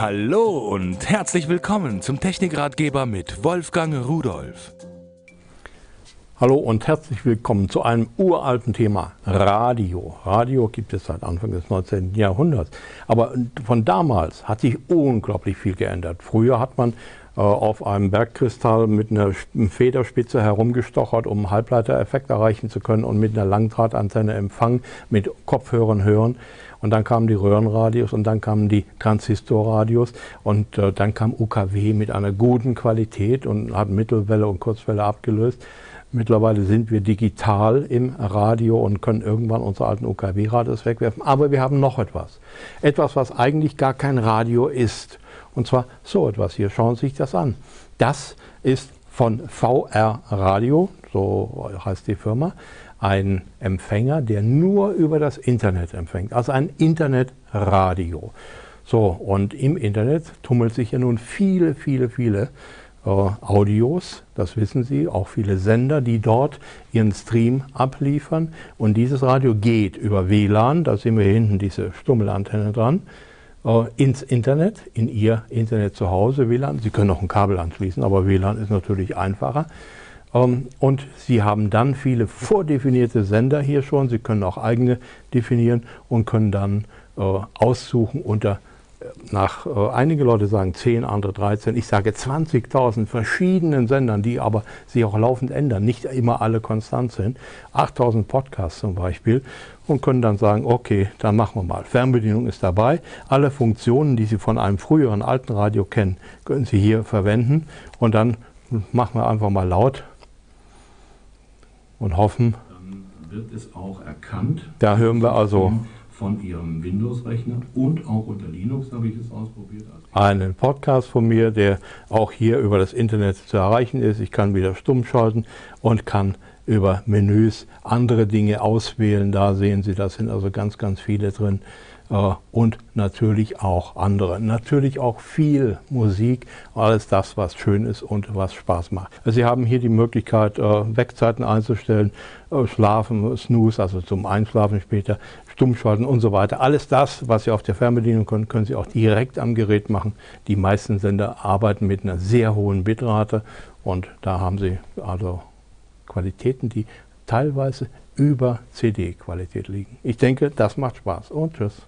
Hallo und herzlich willkommen zum Technikratgeber mit Wolfgang Rudolf. Hallo und herzlich willkommen zu einem uralten Thema, Radio. Radio gibt es seit Anfang des 19. Jahrhunderts. Aber von damals hat sich unglaublich viel geändert. Früher hat man äh, auf einem Bergkristall mit einer Federspitze herumgestochert, um Halbleitereffekt erreichen zu können und mit einer Langdrahtantenne Empfang mit Kopfhörern hören. Und dann kamen die Röhrenradios und dann kamen die Transistorradios und äh, dann kam UKW mit einer guten Qualität und hat Mittelwelle und Kurzwelle abgelöst. Mittlerweile sind wir digital im Radio und können irgendwann unsere alten UKW-Radios wegwerfen. Aber wir haben noch etwas. Etwas, was eigentlich gar kein Radio ist. Und zwar so etwas hier. Schauen Sie sich das an. Das ist von VR Radio, so heißt die Firma, ein Empfänger, der nur über das Internet empfängt, also ein Internetradio. So, und im Internet tummelt sich ja nun viele, viele, viele äh, Audios, das wissen Sie, auch viele Sender, die dort ihren Stream abliefern. Und dieses Radio geht über WLAN, da sehen wir hinten diese Stummelantenne dran, ins Internet, in Ihr Internet zu Hause, WLAN. Sie können auch ein Kabel anschließen, aber WLAN ist natürlich einfacher. Ähm, und Sie haben dann viele vordefinierte Sender hier schon. Sie können auch eigene definieren und können dann äh, aussuchen unter nach, äh, einige Leute sagen 10, andere 13, ich sage 20.000 verschiedenen Sendern, die aber sich auch laufend ändern, nicht immer alle konstant sind, 8.000 Podcasts zum Beispiel und können dann sagen, okay, dann machen wir mal. Fernbedienung ist dabei, alle Funktionen, die Sie von einem früheren alten Radio kennen, können Sie hier verwenden und dann machen wir einfach mal laut und hoffen. Dann wird es auch erkannt. Da hören wir also von Ihrem Windows-Rechner und auch unter Linux habe ich es ausprobiert. Einen Podcast von mir, der auch hier über das Internet zu erreichen ist. Ich kann wieder stumm schalten und kann über Menüs andere Dinge auswählen. Da sehen Sie, da sind also ganz, ganz viele drin. Äh, und natürlich auch andere. Natürlich auch viel Musik, alles das, was schön ist und was Spaß macht. Also Sie haben hier die Möglichkeit, äh, Wegzeiten einzustellen, äh, Schlafen, Snooze, also zum Einschlafen später, Stummschalten und so weiter. Alles das, was Sie auf der Fernbedienung können, können Sie auch direkt am Gerät machen. Die meisten Sender arbeiten mit einer sehr hohen Bitrate und da haben Sie also Qualitäten, die teilweise über CD-Qualität liegen. Ich denke, das macht Spaß und tschüss.